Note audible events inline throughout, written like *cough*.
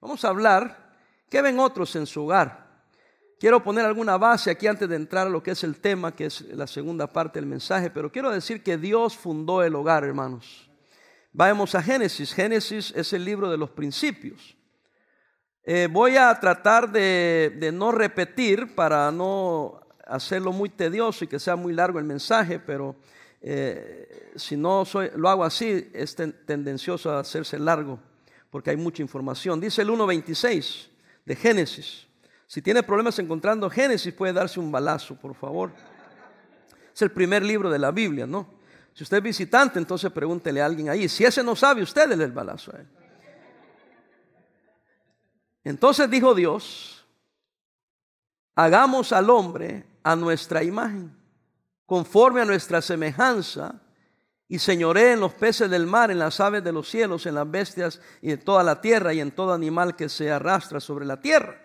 Vamos a hablar, ¿qué ven otros en su hogar? Quiero poner alguna base aquí antes de entrar a lo que es el tema, que es la segunda parte del mensaje, pero quiero decir que Dios fundó el hogar, hermanos. Vamos a Génesis. Génesis es el libro de los principios. Eh, voy a tratar de, no repetir para no hacerlo muy tedioso y que sea muy largo el mensaje, pero eh, si no lo hago así, es tendencioso a hacerse largo, porque hay mucha información. Dice el 1.26 de Génesis. Si tiene problemas encontrando Génesis, puede darse un balazo, por favor. Es el primer libro de la Biblia, ¿no? Si usted es visitante, entonces pregúntele a alguien ahí. Si ese no sabe, usted le el balazo a él. Entonces dijo Dios, hagamos al hombre a nuestra imagen, conforme a nuestra semejanza, y señoré en los peces del mar, en las aves de los cielos, en las bestias y en toda la tierra y en todo animal que se arrastra sobre la tierra.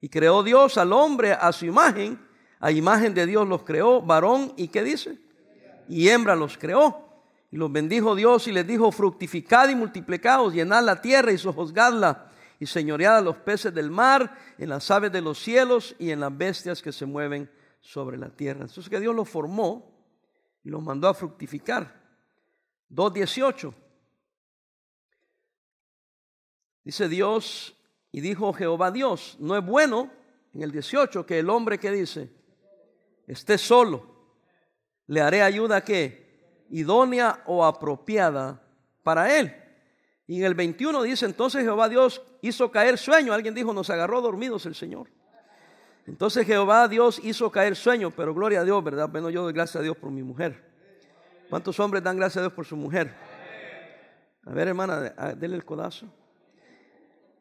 Y creó Dios al hombre a su imagen, a imagen de Dios los creó, varón y qué dice? Y hembra los creó. Y los bendijo Dios y les dijo, fructificad y multiplicaos, llenad la tierra y sojuzgadla, y señoread a los peces del mar, en las aves de los cielos y en las bestias que se mueven sobre la tierra. Entonces que Dios los formó y los mandó a fructificar. 2.18. Dice Dios, y dijo Jehová Dios, no es bueno, en el 18, que el hombre que dice, esté solo, le haré ayuda que idónea o apropiada para él. Y en el 21 dice, entonces Jehová Dios hizo caer sueño. Alguien dijo, nos agarró dormidos el Señor. Entonces Jehová Dios hizo caer sueño, pero gloria a Dios, ¿verdad? Bueno, yo doy gracias a Dios por mi mujer. ¿Cuántos hombres dan gracias a Dios por su mujer? A ver, hermana, denle el codazo.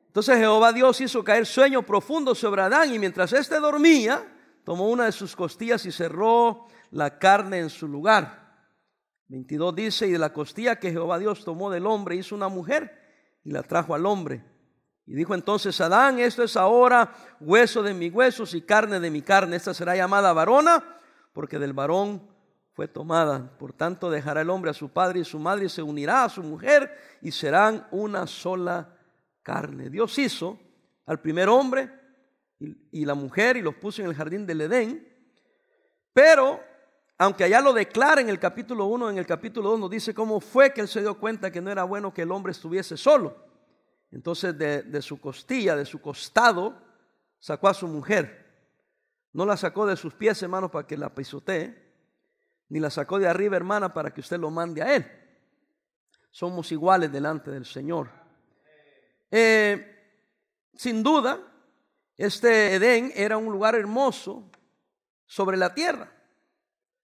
Entonces Jehová Dios hizo caer sueño profundo sobre Adán y mientras éste dormía, tomó una de sus costillas y cerró la carne en su lugar. 22 dice, y de la costilla que Jehová Dios tomó del hombre hizo una mujer y la trajo al hombre. Y dijo entonces Adán, esto es ahora hueso de mis huesos y carne de mi carne. Esta será llamada varona porque del varón fue tomada. Por tanto dejará el hombre a su padre y su madre y se unirá a su mujer y serán una sola carne. Dios hizo al primer hombre y, la mujer y los puso en el jardín del Edén, pero aunque allá lo declara en el capítulo 1, en el capítulo 2 nos dice cómo fue que él se dio cuenta que no era bueno que el hombre estuviese solo. Entonces de, su costilla, de su costado, sacó a su mujer. No la sacó de sus pies, hermano, para que la pisotee, ni la sacó de arriba, hermana, para que usted lo mande a él. Somos iguales delante del Señor. Eh, sin duda, este Edén era un lugar hermoso sobre la tierra.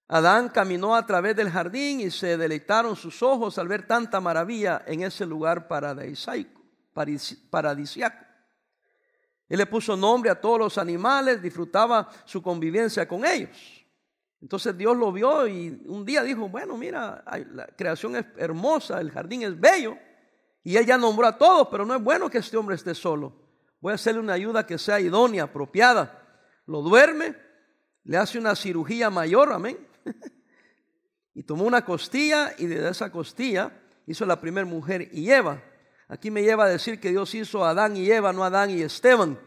Adán caminó a través del jardín y se deleitaron sus ojos al ver tanta maravilla en ese lugar paradisaico, paradisiaco. Él le puso nombre a todos los animales, disfrutaba su convivencia con ellos. Entonces Dios lo vio y un día dijo, bueno, mira, la creación es hermosa, el jardín es bello, y él ya nombró a todos, pero no es bueno que este hombre esté solo. Voy a hacerle una ayuda que sea idónea, apropiada. Lo duerme, le hace una cirugía mayor, amén. *laughs* y tomó una costilla y de esa costilla hizo la primera mujer y Eva. Aquí me lleva a decir que Dios hizo a Adán y Eva, no a Adán y Esteban.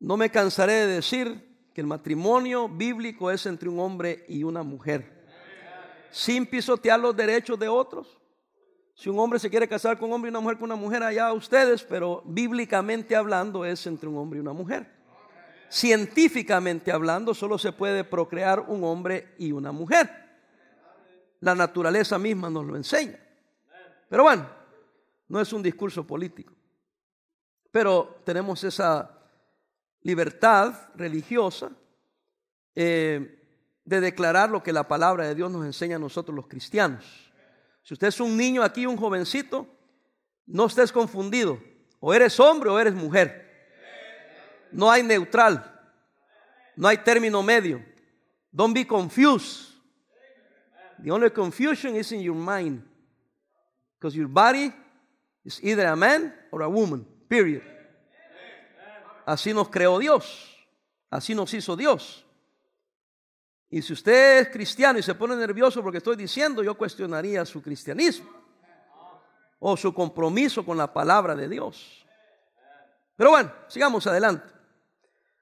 No me cansaré de decir que el matrimonio bíblico es entre un hombre y una mujer. Sin pisotear los derechos de otros si un hombre se quiere casar con un hombre y una mujer con una mujer, allá ustedes, pero bíblicamente hablando es entre un hombre y una mujer. Científicamente hablando, solo se puede procrear un hombre y una mujer. La naturaleza misma nos lo enseña. Pero bueno, no es un discurso político. Pero tenemos esa libertad religiosa eh, de declarar lo que la palabra de Dios nos enseña a nosotros los cristianos. Si usted es un niño aquí, un jovencito, no estés confundido. O eres hombre o eres mujer. No hay neutral. No hay término medio. Don't be confused. The only confusion is in your mind. Because your body is either a man or a woman. Period. Así nos creó Dios. Así nos hizo Dios. Y si usted es cristiano y se pone nervioso porque estoy diciendo, yo cuestionaría su cristianismo. o su compromiso con la palabra de Dios. Pero bueno, sigamos adelante.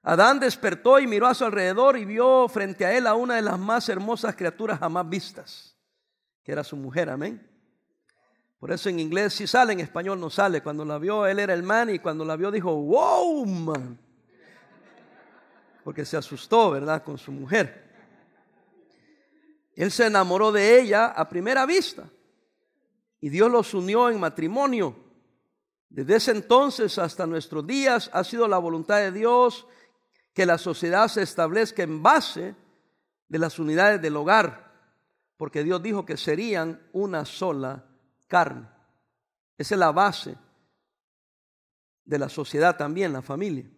Adán despertó y miró a su alrededor y vio frente a él a una de las más hermosas criaturas jamás vistas, que era su mujer, amén. Por eso en inglés sí sale, en español no sale. Cuando la vio, él era el man y cuando la vio dijo, wow, man. Porque se asustó, ¿verdad? Con su mujer. Él se enamoró de ella a primera vista y Dios los unió en matrimonio. Desde ese entonces hasta nuestros días ha sido la voluntad de Dios que la sociedad se establezca en base de las unidades del hogar, porque Dios dijo que serían una sola carne. Esa es la base de la sociedad también, la familia.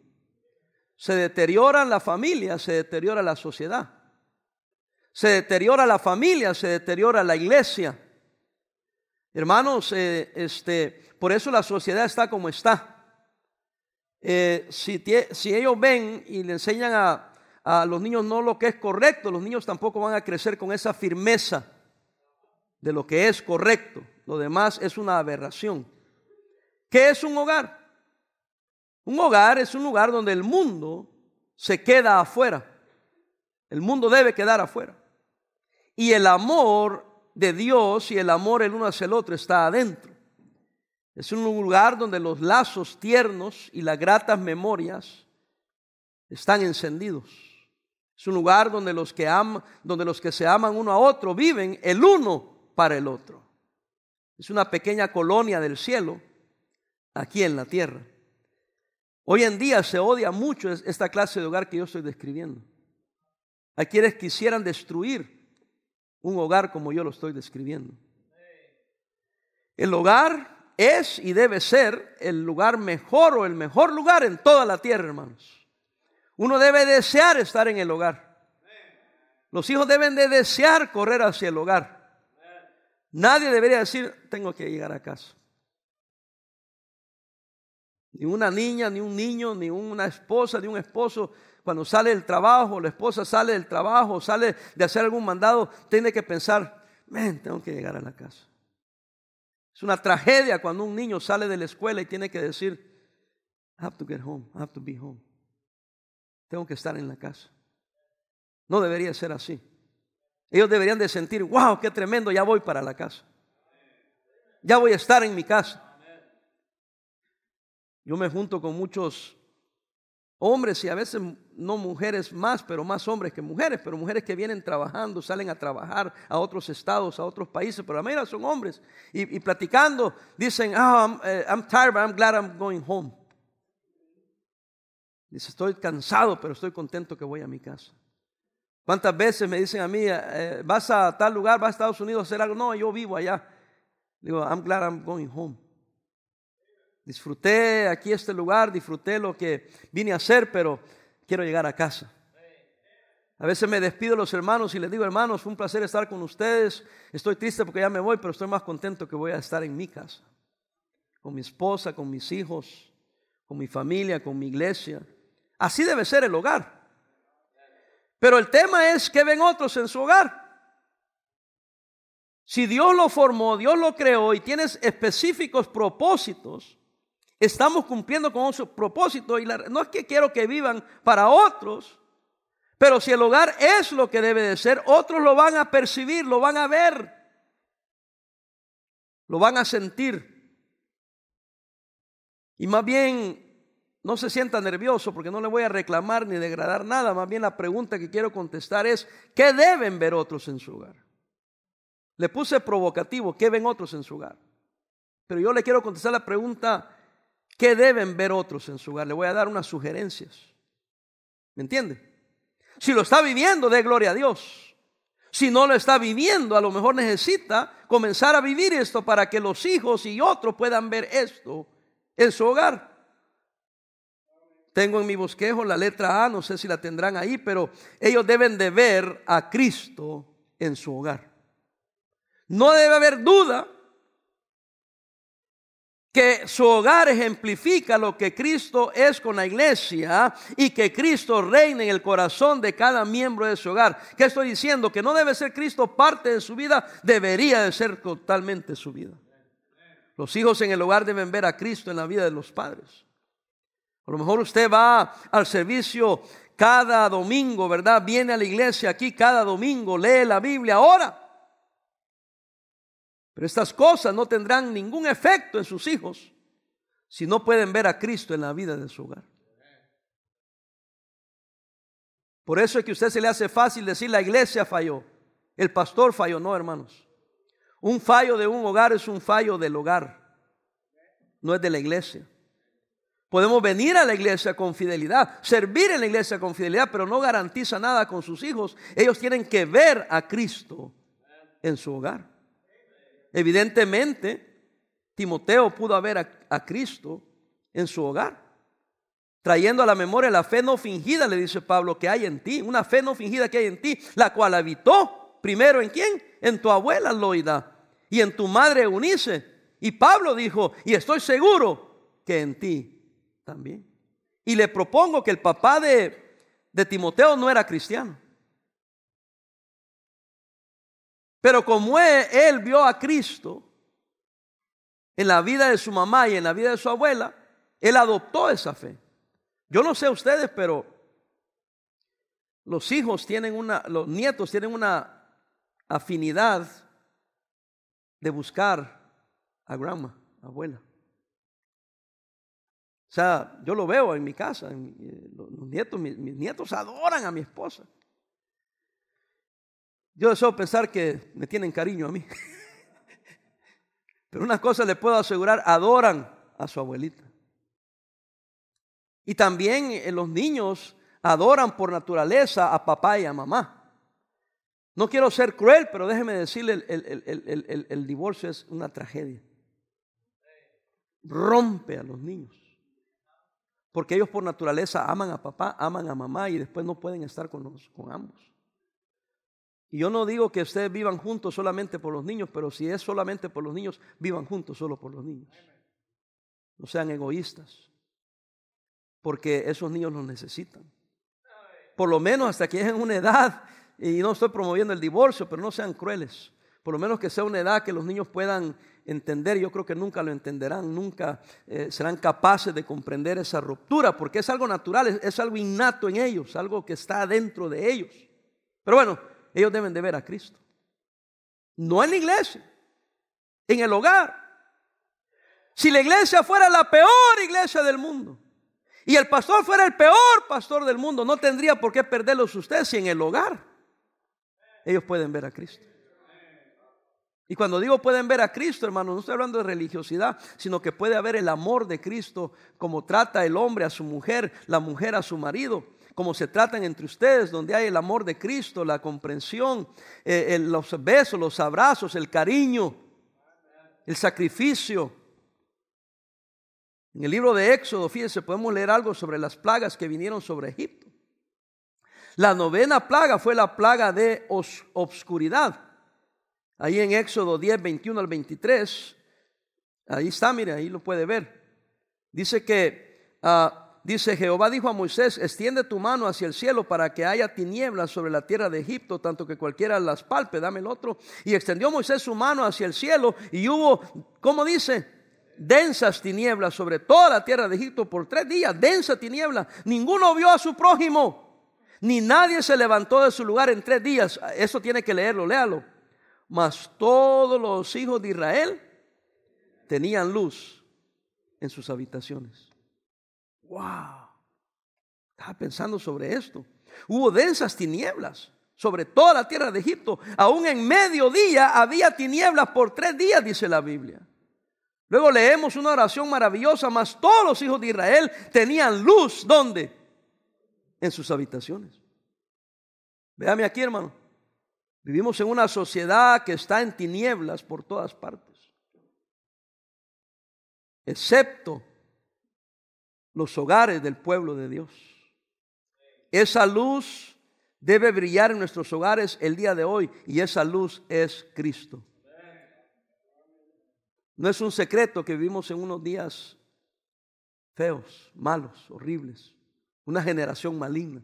Se deteriora la familia, se deteriora la sociedad. Se deteriora la familia, se deteriora la iglesia. Hermanos, eh, este, por eso la sociedad está como está. Eh, si, si, ellos ven y le enseñan a, a los niños no lo que es correcto, los niños tampoco van a crecer con esa firmeza de lo que es correcto. Lo demás es una aberración. ¿Qué es un hogar? Un hogar es un lugar donde el mundo se queda afuera. El mundo debe quedar afuera. Y el amor de Dios y el amor el uno hacia el otro está adentro. Es un lugar donde los lazos tiernos y las gratas memorias están encendidos. Es un lugar donde los que aman, donde los que se aman uno a otro viven el uno para el otro. Es una pequeña colonia del cielo aquí en la tierra. Hoy en día se odia mucho esta clase de hogar que yo estoy describiendo. Hay quienes quisieran destruir un hogar como yo lo estoy describiendo. El hogar es y debe ser el lugar mejor o el mejor lugar en toda la tierra, hermanos. Uno debe desear estar en el hogar. Los hijos deben de desear correr hacia el hogar. Nadie debería decir, tengo que llegar a casa. Ni una niña, ni un niño, ni una esposa, ni un esposo, cuando sale del trabajo, la esposa sale del trabajo, sale de hacer algún mandado, tiene que pensar, ven, tengo que llegar a la casa. Es una tragedia cuando un niño sale de la escuela y tiene que decir, I have to get home, I have to be home. Tengo que estar en la casa. No debería ser así. Ellos deberían de sentir, wow, qué tremendo, ya voy para la casa. Ya voy a estar en mi casa. Yo me junto con muchos hombres y a veces no mujeres más, pero más hombres que mujeres, pero mujeres que vienen trabajando, salen a trabajar a otros estados, a otros países, pero a mayoría son hombres. Y, platicando, dicen, oh, I'm, tired, but I'm glad I'm going home. Dice, estoy cansado, pero estoy contento que voy a mi casa. ¿Cuántas veces me dicen a mí, eh, vas a tal lugar, vas a Estados Unidos a hacer algo? No, yo vivo allá. Digo, I'm glad I'm going home. Disfruté aquí este lugar, disfruté lo que vine a hacer, pero quiero llegar a casa. A veces me despido de los hermanos y les digo, hermanos, fue un placer estar con ustedes. Estoy triste porque ya me voy, pero estoy más contento que voy a estar en mi casa. Con mi esposa, con mis hijos, con mi familia, con mi iglesia. Así debe ser el hogar. Pero el tema es que ven otros en su hogar. Si Dios lo formó, Dios lo creó y tienes específicos propósitos, estamos cumpliendo con su propósito. Y no es que quiero que vivan para otros, pero si el hogar es lo que debe de ser, otros lo van a percibir, lo van a ver, lo van a sentir. Y más bien no se sienta nervioso porque no le voy a reclamar ni degradar nada. Más bien la pregunta que quiero contestar es, ¿qué deben ver otros en su hogar? Le puse provocativo, ¿qué ven otros en su hogar? Pero yo le quiero contestar la pregunta, ¿qué deben ver otros en su hogar? Le voy a dar unas sugerencias. ¿Me entiende? Si lo está viviendo, dé gloria a Dios. Si no lo está viviendo, a lo mejor necesita comenzar a vivir esto para que los hijos y otros puedan ver esto en su hogar. Tengo en mi bosquejo la letra A, no sé si la tendrán ahí, pero ellos deben de ver a Cristo en su hogar. No debe haber duda que su hogar ejemplifica lo que Cristo es con la iglesia y que Cristo reina en el corazón de cada miembro de su hogar. ¿Qué estoy diciendo? Que no debe ser Cristo parte de su vida, debería de ser totalmente su vida. Los hijos en el hogar deben ver a Cristo en la vida de los padres. A lo mejor usted va al servicio cada domingo, ¿verdad? Viene a la iglesia aquí cada domingo, lee la Biblia, ahora. Pero estas cosas no tendrán ningún efecto en sus hijos si no pueden ver a Cristo en la vida de su hogar. Por eso es que a usted se le hace fácil decir la iglesia falló, el pastor falló, no hermanos. Un fallo de un hogar es un fallo del hogar, no es de la iglesia. Podemos venir a la iglesia con fidelidad, servir en la iglesia con fidelidad, pero no garantiza nada con sus hijos. Ellos tienen que ver a Cristo en su hogar. Evidentemente, Timoteo pudo ver a, Cristo en su hogar, trayendo a la memoria la fe no fingida, le dice Pablo, que hay en ti, una fe no fingida que hay en ti, la cual habitó primero en quién? En tu abuela Loida y en tu madre Eunice. Y Pablo dijo, y estoy seguro que en ti también. Y le propongo que el papá de, de Timoteo no era cristiano. Pero como él, vio a Cristo en la vida de su mamá y en la vida de su abuela, él adoptó esa fe. Yo no sé ustedes, pero los hijos tienen una, los nietos tienen una afinidad de buscar a grandma, abuela. Sea, yo lo veo en mi casa, eh, los nietos, mis, nietos adoran a mi esposa. Yo deseo pensar que me tienen cariño a mí. *laughs* Pero una cosa le puedo asegurar, adoran a su abuelita. Y también eh, los niños adoran por naturaleza a papá y a mamá. No quiero ser cruel, pero déjeme decirle, el divorcio es una tragedia. Rompe a los niños. Porque ellos por naturaleza aman a papá, aman a mamá y después no pueden estar con, con ambos. Y yo no digo que ustedes vivan juntos solamente por los niños, pero si es solamente por los niños, vivan juntos solo por los niños. No sean egoístas, porque esos niños los necesitan. Por lo menos hasta que lleguen una edad, y no estoy promoviendo el divorcio, pero no sean crueles. Por lo menos que sea una edad que los niños puedan entender, yo creo que nunca lo entenderán, nunca eh, serán capaces de comprender esa ruptura, porque es algo natural, es, algo innato en ellos, algo que está dentro de ellos. Pero bueno, ellos deben de ver a Cristo. No en la iglesia, en el hogar. Si la iglesia fuera la peor iglesia del mundo y el pastor fuera el peor pastor del mundo, no tendría por qué perderlos ustedes si en el hogar ellos pueden ver a Cristo. Y cuando digo pueden ver a Cristo, hermano, no estoy hablando de religiosidad, sino que puede haber el amor de Cristo, como trata el hombre a su mujer, la mujer a su marido, como se tratan entre ustedes, donde hay el amor de Cristo, la comprensión, eh, los besos, los abrazos, el cariño, el sacrificio. En el libro de Éxodo, fíjense, podemos leer algo sobre las plagas que vinieron sobre Egipto. La novena plaga fue la plaga de obscuridad. Ahí en Éxodo 10, 21 al 23, ahí está, mire, ahí lo puede ver. Dice que, ah, dice Jehová dijo a Moisés, extiende tu mano hacia el cielo para que haya tinieblas sobre la tierra de Egipto, tanto que cualquiera las palpe, dame el otro. Y extendió Moisés su mano hacia el cielo y hubo, ¿cómo dice? Densas tinieblas sobre toda la tierra de Egipto por tres días, densa tiniebla. Ninguno vio a su prójimo, ni nadie se levantó de su lugar en tres días. Eso tiene que leerlo, léalo mas todos los hijos de Israel tenían luz en sus habitaciones. ¡Wow! Estaba pensando sobre esto. Hubo densas tinieblas sobre toda la tierra de Egipto. Aún en mediodía había tinieblas por tres días, dice la Biblia. Luego leemos una oración maravillosa, mas todos los hijos de Israel tenían luz. ¿Dónde? En sus habitaciones. Véame aquí, hermano. Vivimos en una sociedad que está en tinieblas por todas partes, excepto los hogares del pueblo de Dios. Esa luz debe brillar en nuestros hogares el día de hoy y esa luz es Cristo. No es un secreto que vivimos en unos días feos, malos, horribles, una generación maligna.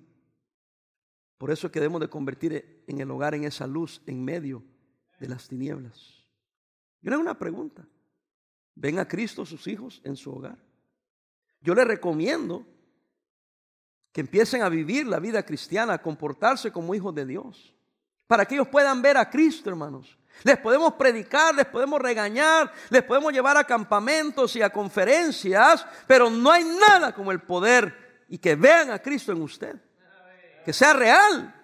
Por eso es que debemos de convertir en el hogar en esa luz en medio de las tinieblas. Yo le hago una pregunta. ¿Ven a Cristo sus hijos en su hogar? Yo les recomiendo que empiecen a vivir la vida cristiana, a comportarse como hijos de Dios, para que ellos puedan ver a Cristo, hermanos. Les podemos predicar, les podemos regañar, les podemos llevar a campamentos y a conferencias, pero no hay nada como el poder y que vean a Cristo en usted, que sea real.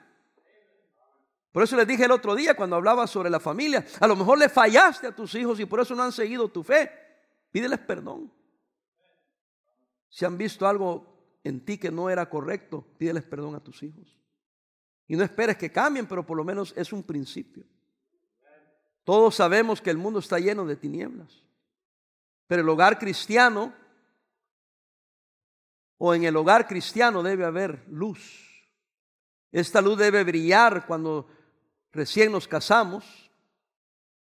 Por eso les dije el otro día cuando hablaba sobre la familia, a lo mejor le fallaste a tus hijos y por eso no han seguido tu fe. Pídeles perdón. Si han visto algo en ti que no era correcto, pídeles perdón a tus hijos. Y no esperes que cambien, pero por lo menos es un principio. Todos sabemos que el mundo está lleno de tinieblas. Pero el hogar cristiano o en el hogar cristiano debe haber luz. Esta luz debe brillar cuando recién nos casamos,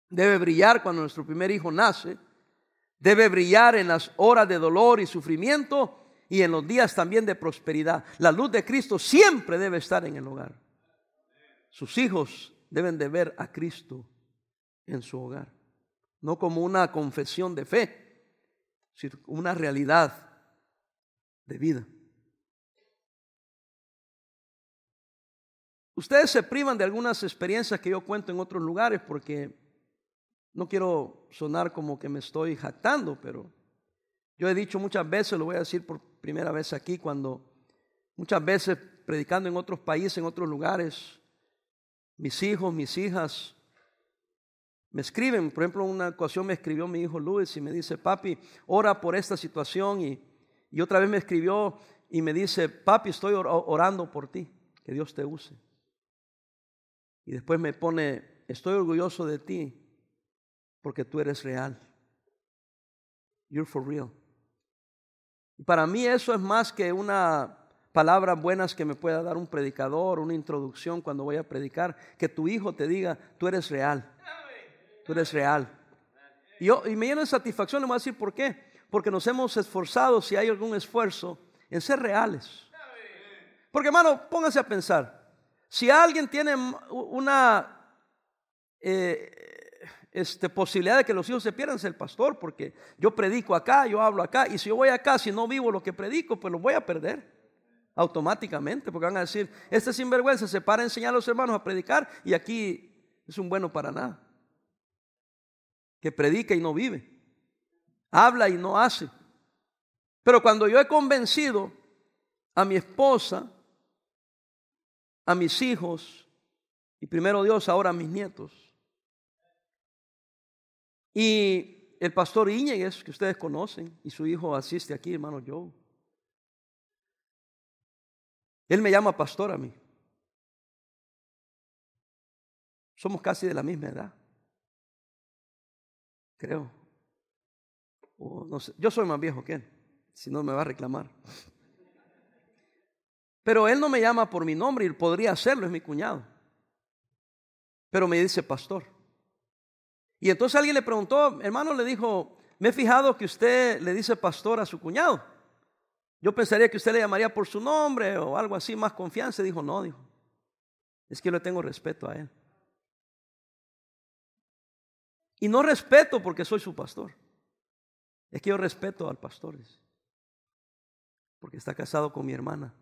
debe brillar cuando nuestro primer hijo nace, debe brillar en las horas de dolor y sufrimiento y en los días también de prosperidad. La luz de Cristo siempre debe estar en el hogar. Sus hijos deben de ver a Cristo en su hogar, no como una confesión de fe, sino una realidad de vida. Ustedes se privan de algunas experiencias que yo cuento en otros lugares porque no quiero sonar como que me estoy jactando, pero yo he dicho muchas veces, lo voy a decir por primera vez aquí, cuando muchas veces predicando en otros países, en otros lugares, mis hijos, mis hijas me escriben, por ejemplo, una ocasión me escribió mi hijo Luis y me dice, papi, ora por esta situación y, y otra vez me escribió y me dice, papi, estoy orando por ti, que Dios te use. Y después me pone, estoy orgulloso de ti porque tú eres real. You're for real. Y para mí eso es más que una palabra buenas que me pueda dar un predicador, una introducción cuando voy a predicar, que tu hijo te diga, tú eres real. Tú eres real. Y, y me lleno de satisfacción, le voy a decir por qué. Porque nos hemos esforzado, si hay algún esfuerzo, en ser reales. Porque hermano, póngase a pensar. Si alguien tiene una eh, este, posibilidad de que los hijos se pierdan, es el pastor, porque yo predico acá, yo hablo acá, y si yo voy acá, si no vivo lo que predico, pues lo voy a perder automáticamente, porque van a decir, este sinvergüenza se para a enseñar a los hermanos a predicar y aquí es un bueno para nada, que predica y no vive, habla y no hace. Pero cuando yo he convencido a mi esposa a mis hijos y primero Dios, ahora a mis nietos. Y el pastor Íñiguez, que ustedes conocen, y su hijo asiste aquí, hermano Joe. Él me llama pastor a mí. Somos casi de la misma edad. Creo. Yo soy más viejo que él, si no me va a reclamar. Pero él no me llama por mi nombre y podría hacerlo, es mi cuñado. Pero me dice pastor. Y entonces alguien le preguntó, hermano, le dijo, me he fijado que usted le dice pastor a su cuñado. Yo pensaría que usted le llamaría por su nombre o algo así, más confianza. Dijo, no, dijo. Es que yo le tengo respeto a él. Y no respeto porque soy su pastor. Es que yo respeto al pastor. Porque está casado con mi hermana.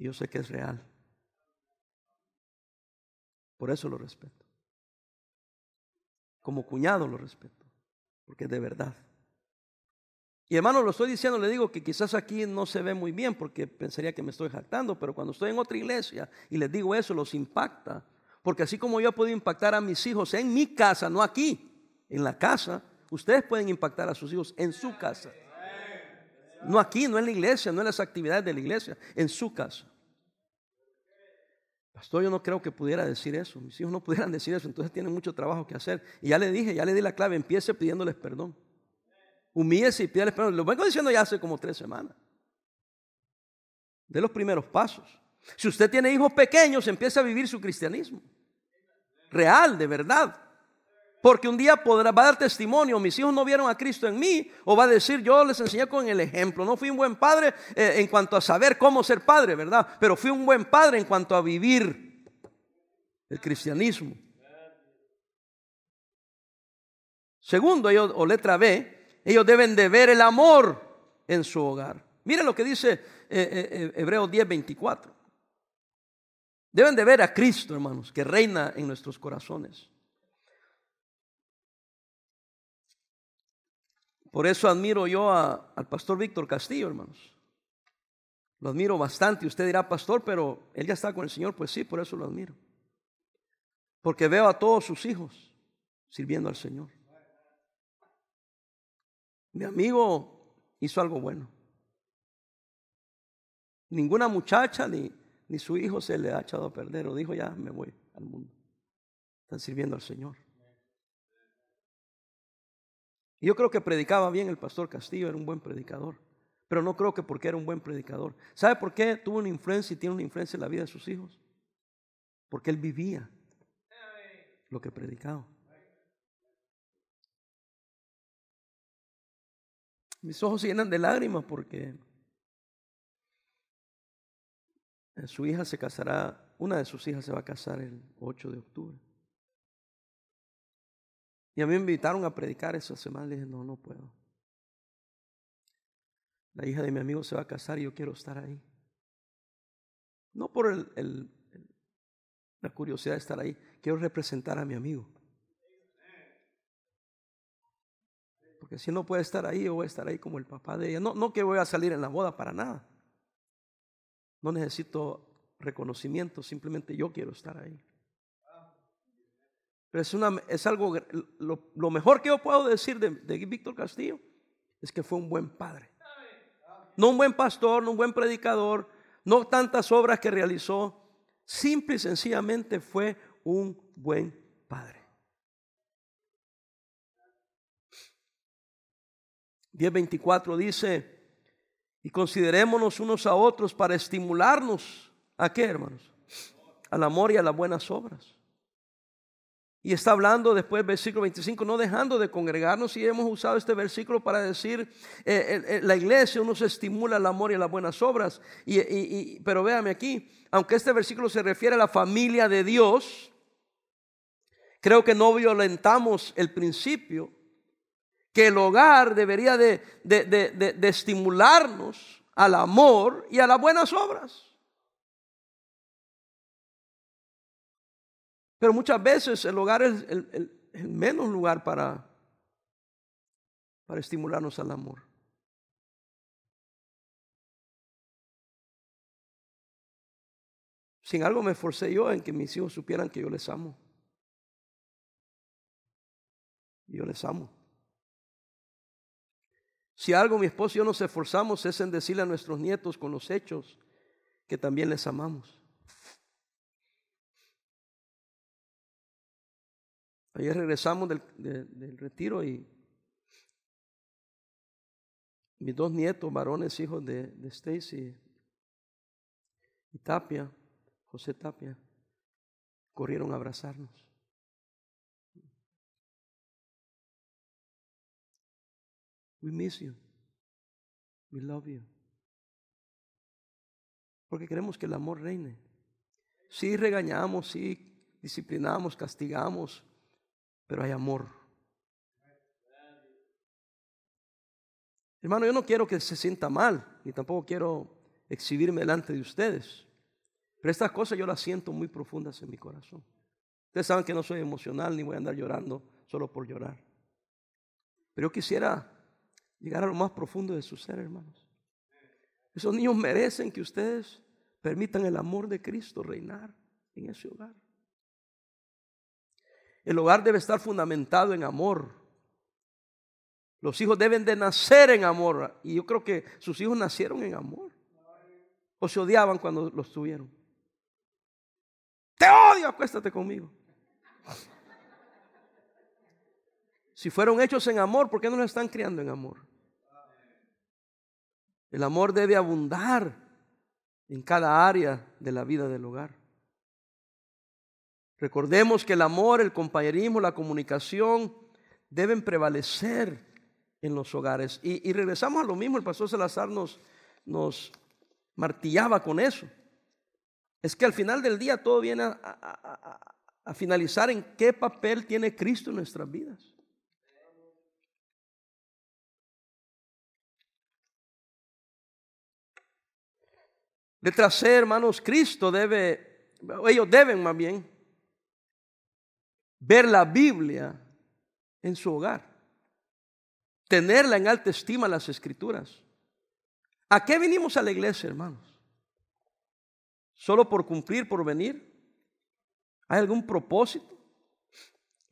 Y yo sé que es real. Por eso lo respeto. Como cuñado lo respeto, porque es de verdad. Y hermano, lo estoy diciendo, le digo que quizás aquí no se ve muy bien porque pensaría que me estoy jactando, pero cuando estoy en otra iglesia y les digo eso, los impacta. Porque así como yo he podido impactar a mis hijos en mi casa, no aquí, en la casa, ustedes pueden impactar a sus hijos en su casa. No aquí, no en la iglesia, no en las actividades de la iglesia, en su casa. Pastor, yo no creo que pudiera decir eso. Mis hijos no pudieran decir eso, entonces tienen mucho trabajo que hacer. Y ya le dije, ya le di la clave, empiece pidiéndoles perdón. Humíese y pídales perdón. Lo vengo diciendo ya hace como tres semanas. De los primeros pasos. Si usted tiene hijos pequeños, empiece a vivir su cristianismo. Real, de verdad. Porque un día podrá, va a dar testimonio, mis hijos no vieron a Cristo en mí, o va a decir, yo les enseñé con el ejemplo. No fui un buen padre eh, en cuanto a saber cómo ser padre, ¿verdad? Pero fui un buen padre en cuanto a vivir el cristianismo. Segundo, ellos, o letra B, ellos deben de ver el amor en su hogar. Miren lo que dice eh, eh, eh, Hebreos 10, 24. Deben de ver a Cristo, hermanos, que reina en nuestros corazones. Por eso admiro yo al pastor Víctor Castillo, hermanos. Lo admiro bastante. Usted dirá, pastor, pero él ya está con el Señor. Pues sí, por eso lo admiro. Porque veo a todos sus hijos sirviendo al Señor. Mi amigo hizo algo bueno. Ninguna muchacha ni, ni su hijo se le ha echado a perder o dijo, ya me voy al mundo. Están sirviendo al Señor. Yo creo que predicaba bien el pastor Castillo, era un buen predicador. Pero no creo que porque era un buen predicador. ¿Sabe por qué tuvo una influencia y tiene una influencia en la vida de sus hijos? Porque él vivía lo que predicaba. Mis ojos se llenan de lágrimas porque su hija se casará, una de sus hijas se va a casar el 8 de octubre. Y a mí me invitaron a predicar esa semana. Le dije, no, no puedo. La hija de mi amigo se va a casar y yo quiero estar ahí. No por el, la curiosidad de estar ahí, quiero representar a mi amigo. Porque si no puede estar ahí, yo voy a estar ahí como el papá de ella. No, no que voy a salir en la boda para nada. No necesito reconocimiento, simplemente yo quiero estar ahí. Pero es, una, es algo, lo, mejor que yo puedo decir de, de Víctor Castillo es que fue un buen padre. No un buen pastor, no un buen predicador, no tantas obras que realizó. Simple y sencillamente fue un buen padre. 10.24 dice, y considerémonos unos a otros para estimularnos. ¿A qué, hermanos? Al amor y a las buenas obras. Y está hablando después, versículo 25, no dejando de congregarnos. Y hemos usado este versículo para decir, eh, la iglesia uno se estimula al amor y las buenas obras. Y, pero véame aquí, aunque este versículo se refiere a la familia de Dios, creo que no violentamos el principio que el hogar debería de, de estimularnos al amor y a las buenas obras. Pero muchas veces el hogar es el, menos lugar para, para estimularnos al amor. Sin algo me esforcé yo en que mis hijos supieran que yo les amo. Yo les amo. Si algo mi esposo y yo nos esforzamos es en decirle a nuestros nietos con los hechos que también les amamos. Ayer regresamos del, retiro y mis dos nietos, varones, hijos de, de Stacy y Tapia, José Tapia, corrieron a abrazarnos. We miss you. We love you. Porque queremos que el amor reine. Sí regañamos, sí disciplinamos, castigamos, pero hay amor. Hermano, yo no quiero que se sienta mal, ni tampoco quiero exhibirme delante de ustedes. Pero estas cosas yo las siento muy profundas en mi corazón. Ustedes saben que no soy emocional ni voy a andar llorando solo por llorar. Pero yo quisiera llegar a lo más profundo de su ser, hermanos. Esos niños merecen que ustedes permitan el amor de Cristo reinar en ese hogar. El hogar debe estar fundamentado en amor. Los hijos deben de nacer en amor. Y yo creo que sus hijos nacieron en amor. O se odiaban cuando los tuvieron. Te odio, acuéstate conmigo. Si fueron hechos en amor, ¿por qué no los están criando en amor? El amor debe abundar en cada área de la vida del hogar. Recordemos que el amor, el compañerismo, la comunicación deben prevalecer en los hogares. Y, y regresamos a lo mismo, el pastor Salazar nos, nos martillaba con eso. Es que al final del día todo viene a, finalizar en qué papel tiene Cristo en nuestras vidas. Detrás de hermanos, Cristo debe, ellos deben más bien ver la Biblia en su hogar, tenerla en alta estima las escrituras. ¿A qué vinimos a la iglesia, hermanos? ¿Solo por cumplir, por venir? ¿Hay algún propósito?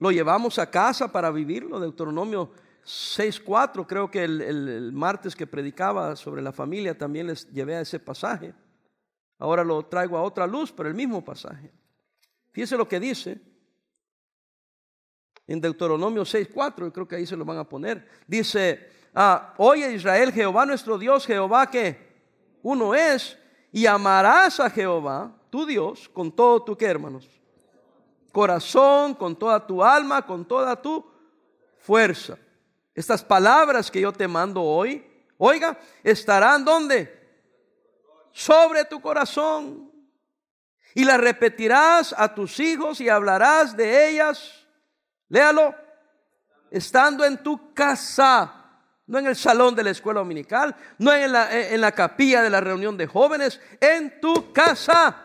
¿Lo llevamos a casa para vivirlo? Deuteronomio 6.4, creo que el, el, martes que predicaba sobre la familia también les llevé a ese pasaje. Ahora lo traigo a otra luz, pero el mismo pasaje. Fíjese lo que dice en Deuteronomio 6.4, creo que ahí se lo van a poner. Dice, ah, oye Israel, Jehová nuestro Dios, Jehová que uno es, y amarás a Jehová, tu Dios, con todo tu que, hermanos, corazón, con toda tu alma, con toda tu fuerza. Estas palabras que yo te mando hoy, oiga, estarán donde? Sobre tu corazón. Y las repetirás a tus hijos y hablarás de ellas. Léalo. Estando en tu casa no en el salón de la escuela dominical, no en la, en la capilla de la reunión de jóvenes, en tu casa.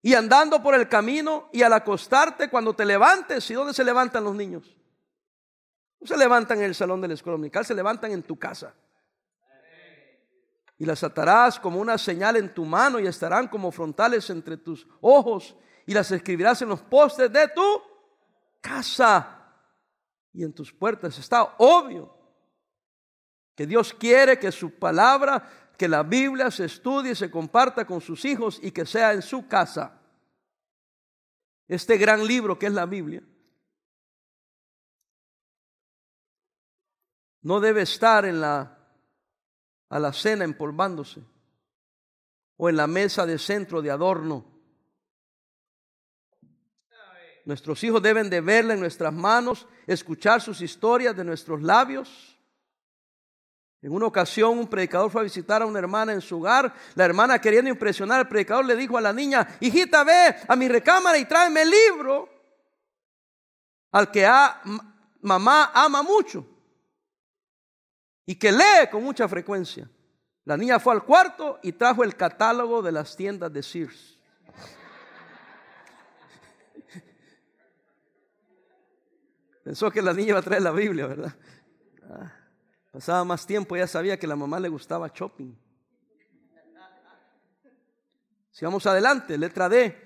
Y andando por el camino y al acostarte cuando te levantes. ¿Y dónde se levantan los niños? No se levantan en el salón de la escuela dominical, se levantan en tu casa. Y las atarás como una señal en tu mano y estarán como frontales entre tus ojos y las escribirás en los postes de tu casa y en tus puertas. Está obvio que Dios quiere que su palabra, que la Biblia se estudie, se comparta con sus hijos y que sea en su casa. Este gran libro que es la Biblia no debe estar en la a la cena empolvándose o en la mesa de centro de adorno Nuestros hijos deben de verla en nuestras manos, escuchar sus historias de nuestros labios. En una ocasión un predicador fue a visitar a una hermana en su hogar. La hermana queriendo impresionar al predicador le dijo a la niña, hijita, ve a mi recámara y tráeme el libro al que mamá ama mucho y que lee con mucha frecuencia. La niña fue al cuarto y trajo el catálogo de las tiendas de Sears. Pensó que la niña iba a traer la Biblia, ¿verdad? Ah, pasaba más tiempo, ya sabía que la mamá le gustaba shopping. Si vamos adelante, letra D.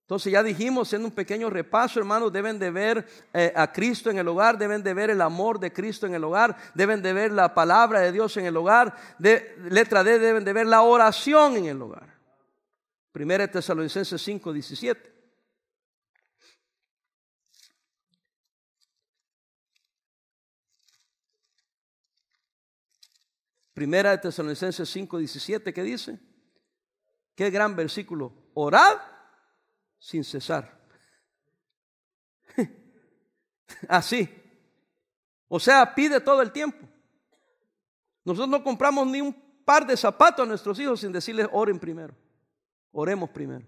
Entonces ya dijimos en un pequeño repaso, hermanos, deben de ver eh, a Cristo en el hogar, deben de ver el amor de Cristo en el hogar, deben de ver la palabra de Dios en el hogar. Letra D, deben de ver la oración en el hogar. Primera Tesalonicenses 5, 17. Primera de Tesalonicenses 5, 17, ¿qué dice? Qué gran versículo. Orad sin cesar. *laughs* Así. O sea, pide todo el tiempo. Nosotros no compramos ni un par de zapatos a nuestros hijos sin decirles oren primero. Oremos primero.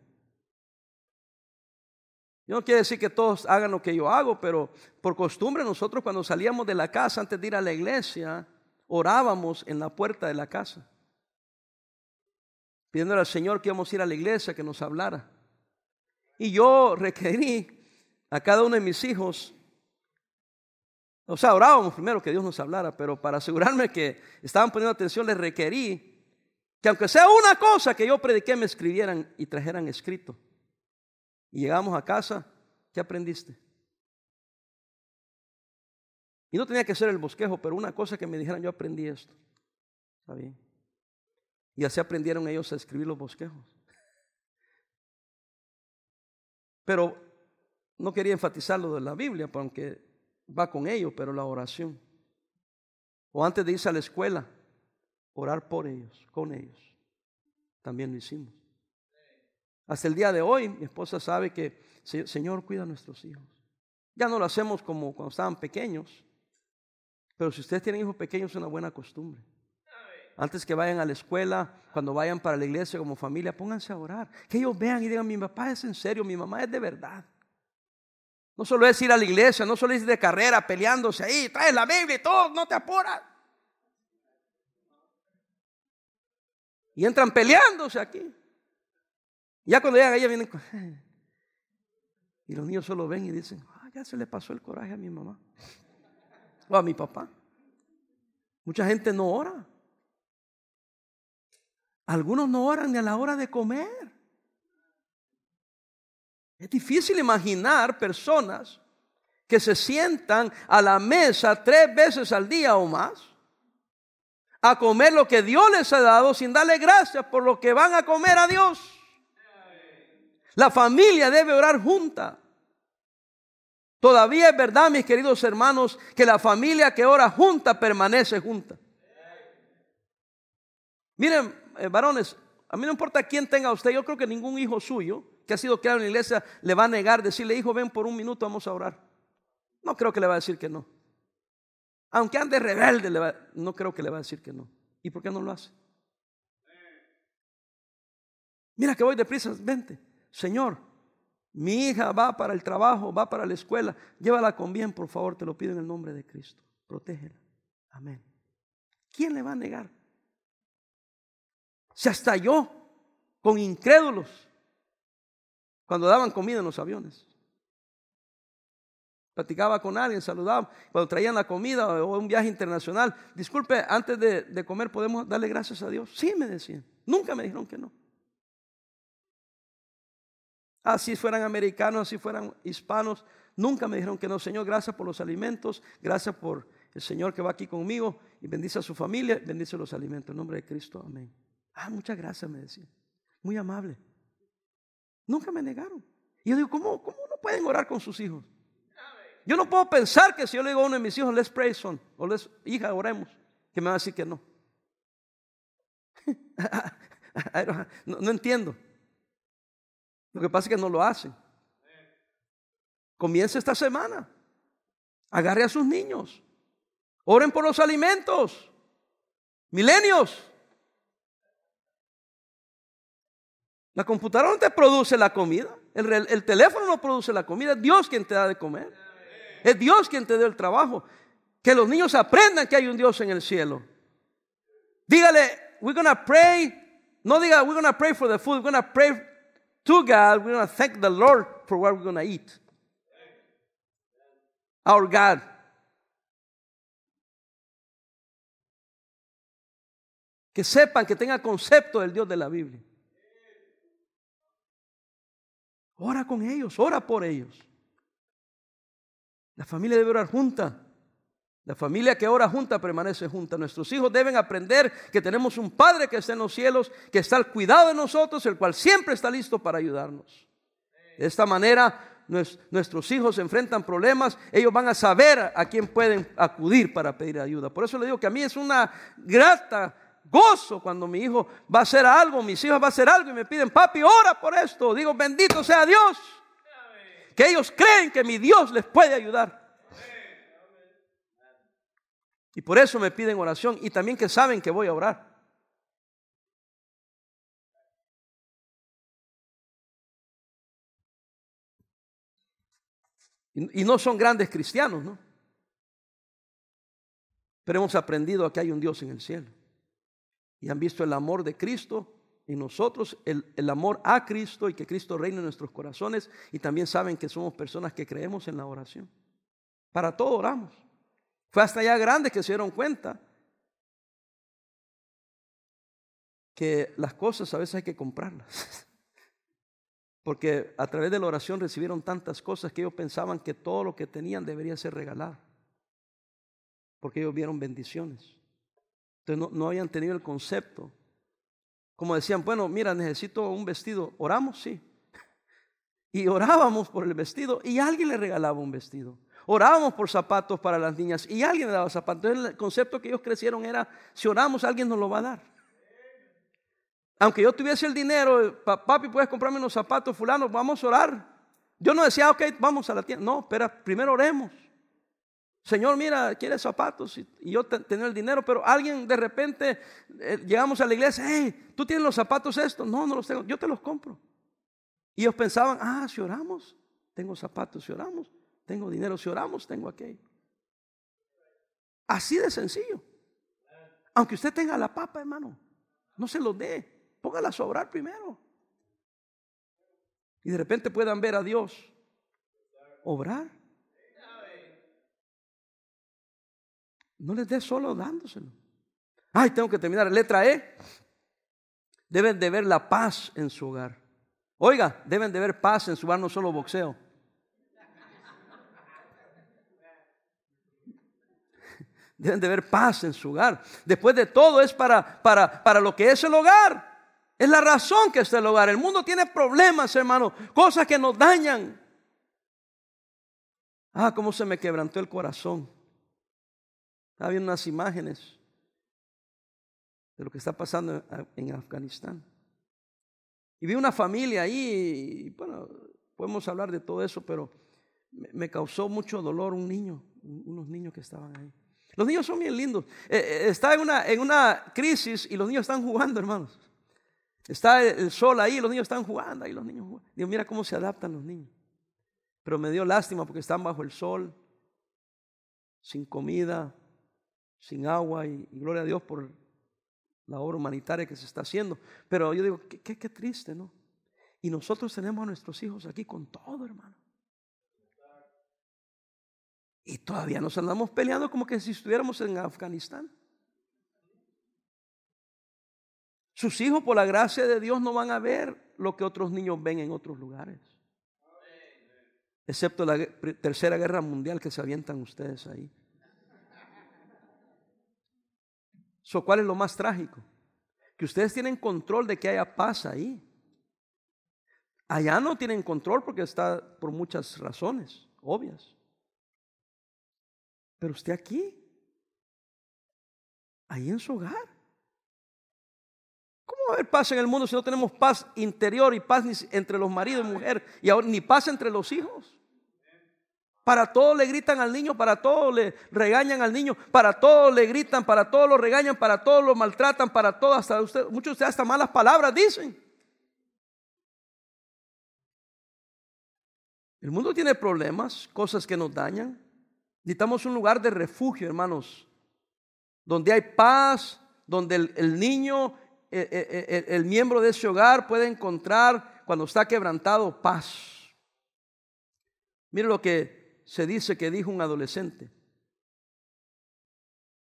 Yo no quiero decir que todos hagan lo que yo hago, pero por costumbre nosotros cuando salíamos de la casa antes de ir a la iglesia, orábamos en la puerta de la casa, pidiéndole al Señor que íbamos a ir a la iglesia, que nos hablara. Y yo requerí a cada uno de mis hijos, o sea, orábamos primero que Dios nos hablara, pero para asegurarme que estaban poniendo atención, les requerí que aunque sea una cosa que yo prediqué, me escribieran y trajeran escrito. Y llegamos a casa, ¿qué aprendiste? Y no tenía que ser el bosquejo, pero una cosa que me dijeran, yo aprendí esto. Está bien. Y así aprendieron ellos a escribir los bosquejos. Pero no quería enfatizar lo de la Biblia, aunque va con ellos, pero la oración. O antes de irse a la escuela, orar por ellos, con ellos. También lo hicimos. Hasta el día de hoy, mi esposa sabe que, Señor, cuida a nuestros hijos. Ya no lo hacemos como cuando estaban pequeños, pero si ustedes tienen hijos pequeños es una buena costumbre. Antes que vayan a la escuela, cuando vayan para la iglesia como familia, pónganse a orar. Que ellos vean y digan, mi papá es en serio, mi mamá es de verdad. No solo es ir a la iglesia, no solo es ir de carrera peleándose ahí, traes la Biblia y todo, no te apuras. Y entran peleándose aquí. Ya cuando llegan, ella vienen. *laughs* Y los niños solo ven y dicen, ah, ya se le pasó el coraje a mi mamá. O a mi papá. Mucha gente no ora. Algunos no oran ni a la hora de comer. Es difícil imaginar personas que se sientan a la mesa tres veces al día o más a comer lo que Dios les ha dado sin darle gracias por lo que van a comer a Dios. La familia debe orar junta. Todavía es verdad, mis queridos hermanos, que la familia que ora junta permanece junta. Miren, eh, varones, a mí no importa quién tenga usted, yo creo que ningún hijo suyo que ha sido criado en la iglesia le va a negar decirle, hijo, ven por un minuto, vamos a orar. No creo que le va a decir que no. Aunque ande rebelde, no creo que le va a decir que no. ¿Y por qué no lo hace? Mira que voy deprisa, vente. Señor, mi hija va para el trabajo, va para la escuela. Llévala con bien, por favor, te lo pido en el nombre de Cristo. Protégela. Amén. ¿Quién le va a negar? Se hasta yo, con incrédulos, cuando daban comida en los aviones. Platicaba con alguien, saludaba, cuando traían la comida o un viaje internacional. Disculpe, antes de, de comer, ¿podemos darle gracias a Dios? Sí, me decían. Nunca me dijeron que no. Así fueran americanos, así fueran hispanos, nunca me dijeron que no, Señor, gracias por los alimentos, gracias por el Señor que va aquí conmigo y bendice a su familia, bendice los alimentos. En nombre de Cristo, amén. Ah, muchas gracias, me decían. Muy amable. Nunca me negaron. Y yo digo, ¿cómo, cómo no pueden orar con sus hijos? Yo no puedo pensar que si yo le digo a uno de mis hijos, let's pray son, o les hija, oremos, que me va a decir que no. *laughs* no entiendo. Lo que pasa es que no lo hacen. Comience esta semana. Agarre a sus niños. Oren por los alimentos. Milenios. La computadora no te produce la comida. El, el, teléfono no produce la comida. Es Dios quien te da de comer. Es Dios quien te da el trabajo. Que los niños aprendan que hay un Dios en el cielo. Dígale, we're gonna pray. No diga, we're gonna pray for the food. We're gonna pray to God, we're going to thank the Lord for what we're going to eat. Our God. Que sepan, que tengan concepto del Dios de la Biblia. Ora con ellos, ora por ellos. La familia debe orar junta. La familia que ora junta permanece junta. Nuestros hijos deben aprender que tenemos un Padre que está en los cielos, que está al cuidado de nosotros, el cual siempre está listo para ayudarnos. De esta manera, nuestros hijos enfrentan problemas, ellos van a saber a quién pueden acudir para pedir ayuda. Por eso le digo que a mí es una grata gozo cuando mi hijo va a hacer algo, mis hijos va a hacer algo y me piden, papi, ora por esto. Digo, bendito sea Dios. Que ellos creen que mi Dios les puede ayudar. Y por eso me piden oración y también que saben que voy a orar. Y, no son grandes cristianos, ¿no? Pero hemos aprendido a que hay un Dios en el cielo. Y han visto el amor de Cristo en nosotros, el, el amor a Cristo y que Cristo reina en nuestros corazones. Y también saben que somos personas que creemos en la oración. Para todo oramos. Fue hasta allá grande que se dieron cuenta que las cosas a veces hay que comprarlas. *laughs* Porque a través de la oración recibieron tantas cosas que ellos pensaban que todo lo que tenían debería ser regalado. Porque ellos vieron bendiciones. Entonces no, no habían tenido el concepto. Como decían, bueno, mira, necesito un vestido. ¿Oramos? Sí. *laughs* Y orábamos por el vestido y alguien le regalaba un vestido. Orábamos por zapatos para las niñas y alguien le daba zapatos. Entonces el concepto que ellos crecieron era, si oramos, alguien nos lo va a dar. Aunque yo tuviese el dinero, papi, puedes comprarme unos zapatos, fulano, vamos a orar. Yo no decía, ok, vamos a la tienda. No, espera, primero oremos. Señor, mira, quiere zapatos y, yo tengo el dinero, pero alguien de repente eh, llegamos a la iglesia, hey, ¿tú tienes los zapatos estos? No, no los tengo, yo te los compro. Y ellos pensaban, ah, si oramos, tengo zapatos, si oramos, tengo dinero, si oramos, tengo aquello. Así de sencillo. Aunque usted tenga la papa, hermano. No se los dé. Póngalas a obrar primero. Y de repente puedan ver a Dios obrar. No les dé solo dándoselo. Ay, tengo que terminar. Letra E. Deben de ver la paz en su hogar. Oiga, deben de ver paz en su hogar, no solo boxeo. Deben de ver paz en su hogar. Después de todo es para, para, para lo que es el hogar. Es la razón que está el hogar. El mundo tiene problemas, hermano. Cosas que nos dañan. Ah, cómo se me quebrantó el corazón. Había unas imágenes de lo que está pasando en Afganistán. Y vi una familia ahí, y, bueno, podemos hablar de todo eso, pero me causó mucho dolor un niño, unos niños que estaban ahí. Los niños son bien lindos. Eh, eh, está en una, en una crisis y los niños están jugando, hermanos. Está el sol ahí, los niños están jugando, ahí los niños juegan. Digo, mira cómo se adaptan los niños. Pero me dio lástima porque están bajo el sol, sin comida, sin agua y, gloria a Dios por la obra humanitaria que se está haciendo. Pero yo digo, qué, qué triste, ¿no? Y nosotros tenemos a nuestros hijos aquí con todo, hermano. Y todavía nos andamos peleando como que si estuviéramos en Afganistán. Sus hijos, por la gracia de Dios, no van a ver lo que otros niños ven en otros lugares. Excepto la tercera guerra mundial que se avientan ustedes ahí. So, ¿Cuál es lo más trágico? Que ustedes tienen control de que haya paz ahí. Allá no tienen control porque está por muchas razones obvias. Pero usted aquí, ahí en su hogar. ¿Cómo va a haber paz en el mundo si no tenemos paz interior y paz entre los maridos y mujer y ahora ni paz entre los hijos? Para todo le gritan al niño, para todo le regañan al niño, para todo le gritan, para todo lo regañan, para todo lo maltratan, para todo, hasta usted, muchos de ustedes hasta malas palabras dicen. El mundo tiene problemas, cosas que nos dañan. Necesitamos un lugar de refugio, hermanos, donde hay paz, donde el, niño, eh, eh, eh, el, miembro de ese hogar puede encontrar cuando está quebrantado paz. Mire lo que se dice que dijo un adolescente.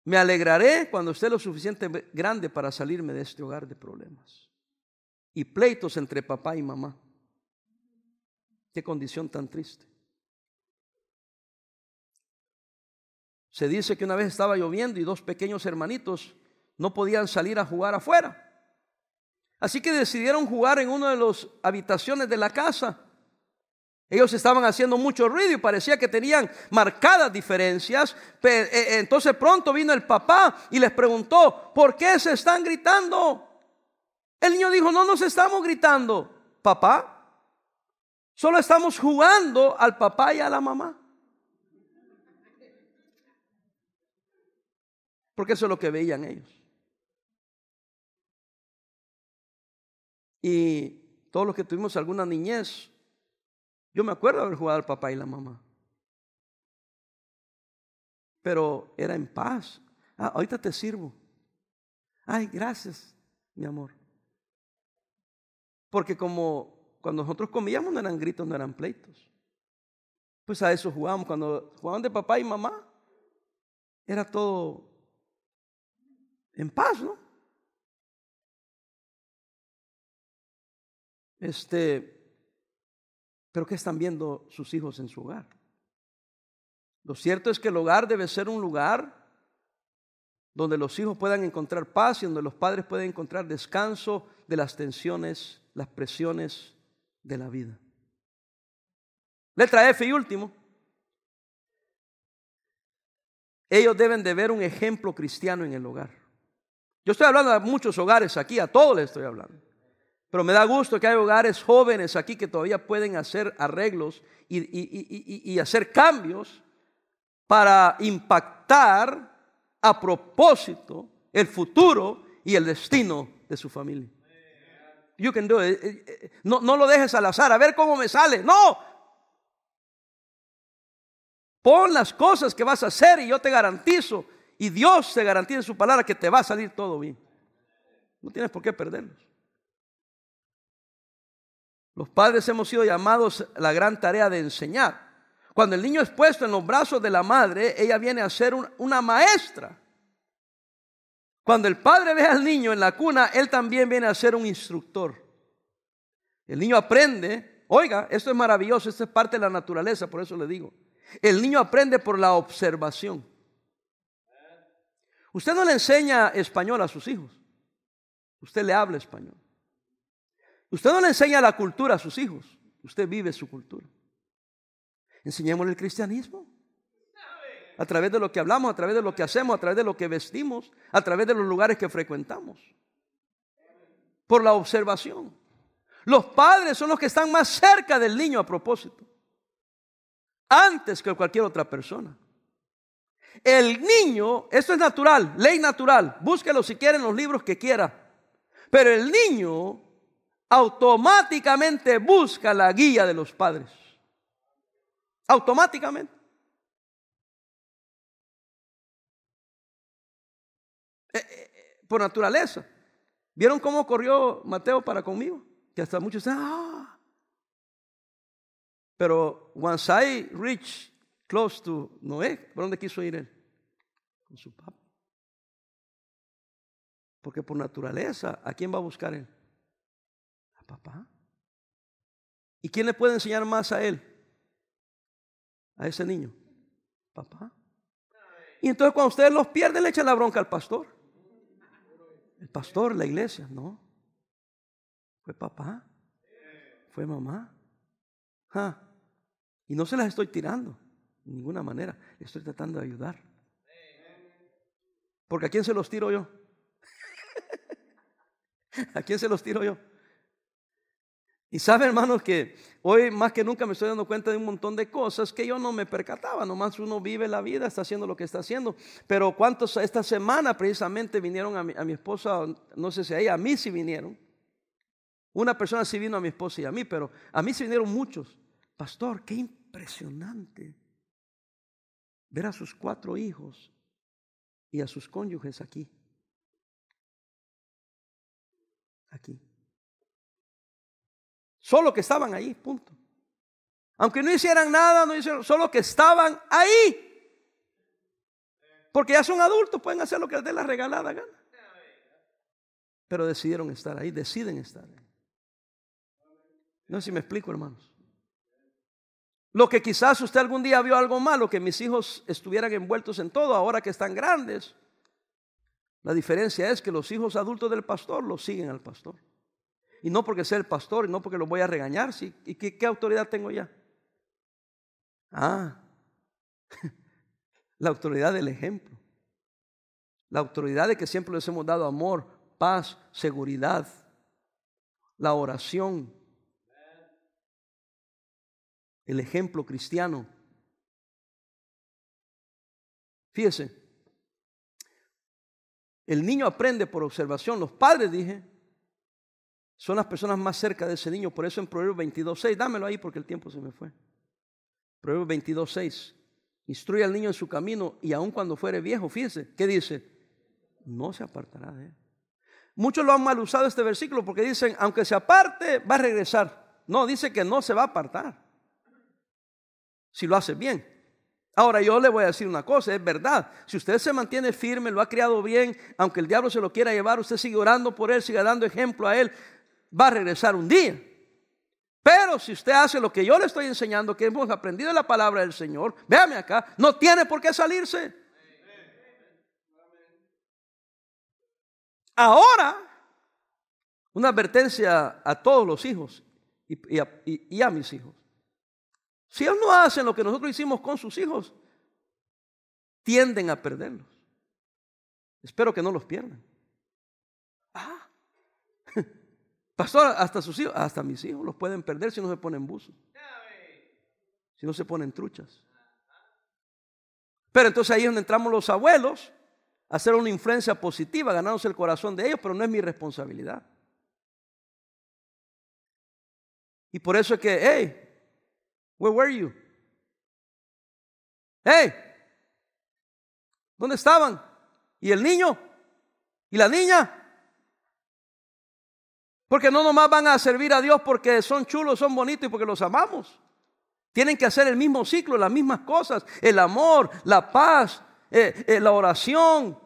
Me alegraré cuando esté lo suficiente grande para salirme de este hogar de problemas. Y pleitos entre papá y mamá. Qué condición tan triste. Se dice que una vez estaba lloviendo y dos pequeños hermanitos no podían salir a jugar afuera. Así que decidieron jugar en una de las habitaciones de la casa. Ellos estaban haciendo mucho ruido y parecía que tenían marcadas diferencias. Eh, eh, entonces pronto vino el papá y les preguntó, ¿por qué se están gritando? El niño dijo, no nos estamos gritando, papá. Solo estamos jugando al papá y a la mamá. Porque eso es lo que veían ellos. Y todos los que tuvimos alguna niñez, yo me acuerdo haber jugado al papá y la mamá. Pero era en paz. Ah, ahorita te sirvo. Ay, gracias, mi amor. Porque como cuando nosotros comíamos no eran gritos, no eran pleitos. Pues a eso jugábamos. Cuando jugaban de papá y mamá, era todo en paz, ¿no? Este, pero ¿qué están viendo sus hijos en su hogar? Lo cierto es que el hogar debe ser un lugar donde los hijos puedan encontrar paz y donde los padres puedan encontrar descanso de las tensiones, las presiones de la vida. Letra F y último. Ellos deben de ver un ejemplo cristiano en el hogar. Yo estoy hablando de muchos hogares aquí, a todos les estoy hablando. Pero me da gusto que hay hogares jóvenes aquí que todavía pueden hacer arreglos y, hacer cambios para impactar a propósito el futuro y el destino de su familia. You can do it. Eh, eh, no, no lo dejes al azar, a ver cómo me sale. No. Pon las cosas que vas a hacer y yo te garantizo y Dios te garantiza en su palabra que te va a salir todo bien. No tienes por qué perderlos. Los padres hemos sido llamados la gran tarea de enseñar. Cuando el niño es puesto en los brazos de la madre, ella viene a ser una maestra. Cuando el padre ve al niño en la cuna, él también viene a ser un instructor. El niño aprende, oiga, esto es maravilloso, esto es parte de la naturaleza, por eso le digo. El niño aprende por la observación. Usted no le enseña español a sus hijos, usted le habla español. Usted no le enseña la cultura a sus hijos, usted vive su cultura. Enseñémosle el cristianismo. A través de lo que hablamos, a través de lo que hacemos, a través de lo que vestimos, a través de los lugares que frecuentamos. Por la observación. Los padres son los que están más cerca del niño a propósito. Antes que cualquier otra persona. El niño, esto es natural, ley natural. Búsquelo si quiere en los libros que quiera. Pero el niño automáticamente busca la guía de los padres. Automáticamente. Eh, eh, eh, por naturaleza. ¿Vieron cómo corrió Mateo para conmigo? Que hasta muchos dicen, ah. Pero once I reach close to Noé, ¿por dónde quiso ir él? Con su papá. Porque por naturaleza, ¿a quién va a buscar él? papá. ¿Y quién le puede enseñar más a él? A ese niño. Papá. Y entonces cuando ustedes los pierden, le echan la bronca al pastor. El pastor, la iglesia, no. Fue papá. Fue mamá. Y no se las estoy tirando ninguna manera. Le estoy tratando de ayudar. Porque ¿a quién se los tiro yo? *laughs* ¿A quién se los tiro yo? Y sabe, hermanos, que hoy más que nunca me estoy dando cuenta de un montón de cosas que yo no me percataba. Nomás uno vive la vida, está haciendo lo que está haciendo. Pero cuántos esta semana precisamente vinieron a mi, a mi esposa, no sé si a ella, a mí sí vinieron. Una persona sí vino a mi esposa y a mí, pero a mí sí vinieron muchos. Pastor, qué impresionante ver a sus cuatro hijos y a sus cónyuges aquí. Aquí. Solo que estaban ahí, punto. Aunque no hicieran nada, no hicieron, solo que estaban ahí. Porque ya son adultos, pueden hacer lo que les dé la regalada gana. Pero decidieron estar ahí, deciden estar ahí. No sé si me explico, hermanos. Lo que quizás usted algún día vio algo malo, que mis hijos estuvieran envueltos en todo, ahora que están grandes. La diferencia es que los hijos adultos del pastor los siguen al pastor. Y no porque sea el pastor, y no porque lo voy a regañar. ¿Y qué, qué autoridad tengo ya? Ah, *laughs* la autoridad del ejemplo. La autoridad de que siempre les hemos dado amor, paz, seguridad, la oración, el ejemplo cristiano. Fíjese, el niño aprende por observación. Los padres, dije, son las personas más cerca de ese niño. Por eso en Proverbios 22.6, dámelo ahí porque el tiempo se me fue. Proverbios 22.6, instruye al niño en su camino y aun cuando fuere viejo, fíjese, ¿qué dice? No se apartará de él. Muchos lo han mal usado este versículo porque dicen, aunque se aparte, va a regresar. No, dice que no se va a apartar. Si lo hace bien. Ahora yo le voy a decir una cosa, es verdad. Si usted se mantiene firme, lo ha criado bien, aunque el diablo se lo quiera llevar, usted sigue orando por él, sigue dando ejemplo a él, va a regresar un día. Pero si usted hace lo que yo le estoy enseñando, que hemos aprendido en la palabra del Señor, véame acá, no tiene por qué salirse. Ahora, una advertencia a todos los hijos y, a, mis hijos. Si ellos no hacen lo que nosotros hicimos con sus hijos, tienden a perderlos. Espero que no los pierdan. Ah, *laughs* Pastor, hasta sus hijos, hasta mis hijos los pueden perder si no se ponen buzos. Si no se ponen truchas. Pero entonces ahí es donde entramos los abuelos a hacer una influencia positiva, ganándose el corazón de ellos, pero no es mi responsabilidad. Y por eso es que, hey, where were you? Hey, ¿dónde estaban? ¿Y el niño? ¿Y la niña? Porque no nomás van a servir a Dios porque son chulos, son bonitos y porque los amamos. Tienen que hacer el mismo ciclo, las mismas cosas. El amor, la paz, eh, eh, la oración,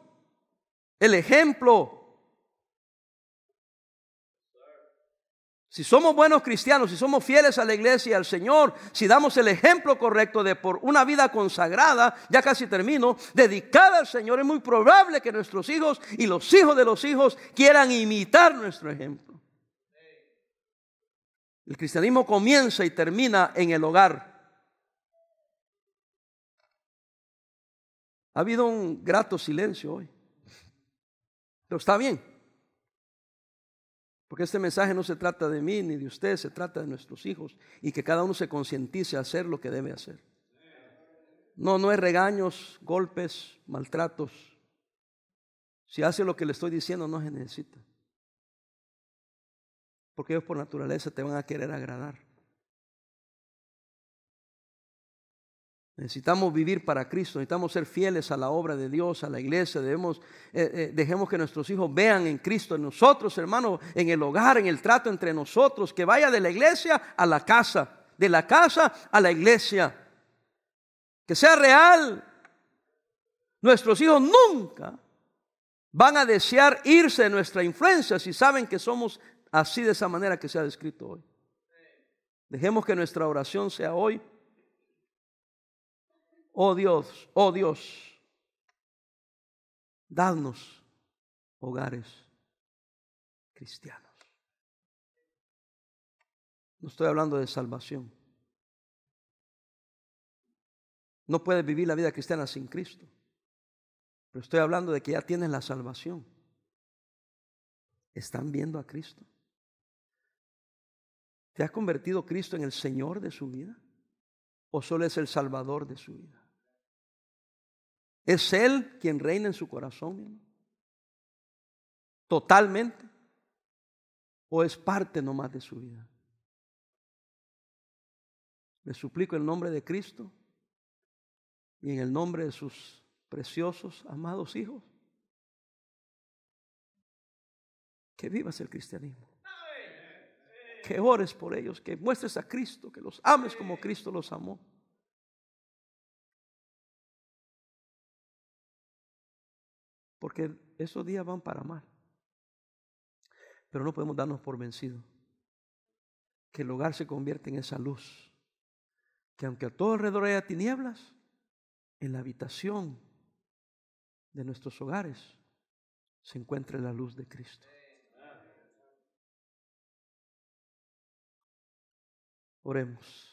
el ejemplo, Si somos buenos cristianos, si somos fieles a la iglesia y al Señor, si damos el ejemplo correcto de por una vida consagrada, ya casi termino, dedicada al Señor, es muy probable que nuestros hijos y los hijos de los hijos quieran imitar nuestro ejemplo. El cristianismo comienza y termina en el hogar. Ha habido un grato silencio hoy. Pero está bien. Porque este mensaje no se trata de mí ni de usted, se trata de nuestros hijos y que cada uno se concientice a hacer lo que debe hacer. No, no es regaños, golpes, maltratos. Si hace lo que le estoy diciendo, no se necesita. Porque ellos por naturaleza te van a querer agradar. Necesitamos vivir para Cristo, necesitamos ser fieles a la obra de Dios, a la iglesia. Debemos, eh, eh, dejemos que nuestros hijos vean en Cristo, en nosotros, hermanos, en el hogar, en el trato entre nosotros, que vaya de la iglesia a la casa, de la casa a la iglesia. Que sea real. Nuestros hijos nunca van a desear irse de nuestra influencia si saben que somos así de esa manera que se ha descrito hoy. Dejemos que nuestra oración sea hoy oh Dios, oh Dios, dadnos hogares cristianos. No estoy hablando de salvación. No puedes vivir la vida cristiana sin Cristo. Pero estoy hablando de que ya tienes la salvación. ¿Están viendo a Cristo? ¿Te ha convertido Cristo en el Señor de su vida? ¿O solo es el Salvador de su vida? ¿Es Él quien reina en su corazón? ¿Totalmente? ¿O es parte nomás de su vida? Le suplico en el nombre de Cristo y en el nombre de sus preciosos, amados hijos, que vivas el cristianismo. Que ores por ellos, que muestres a Cristo, que los ames como Cristo los amó. Porque esos días van para mal. Pero no podemos darnos por vencidos. Que el hogar se convierte en esa luz. Que aunque a todo alrededor haya tinieblas, en la habitación de nuestros hogares se encuentre la luz de Cristo. Oremos.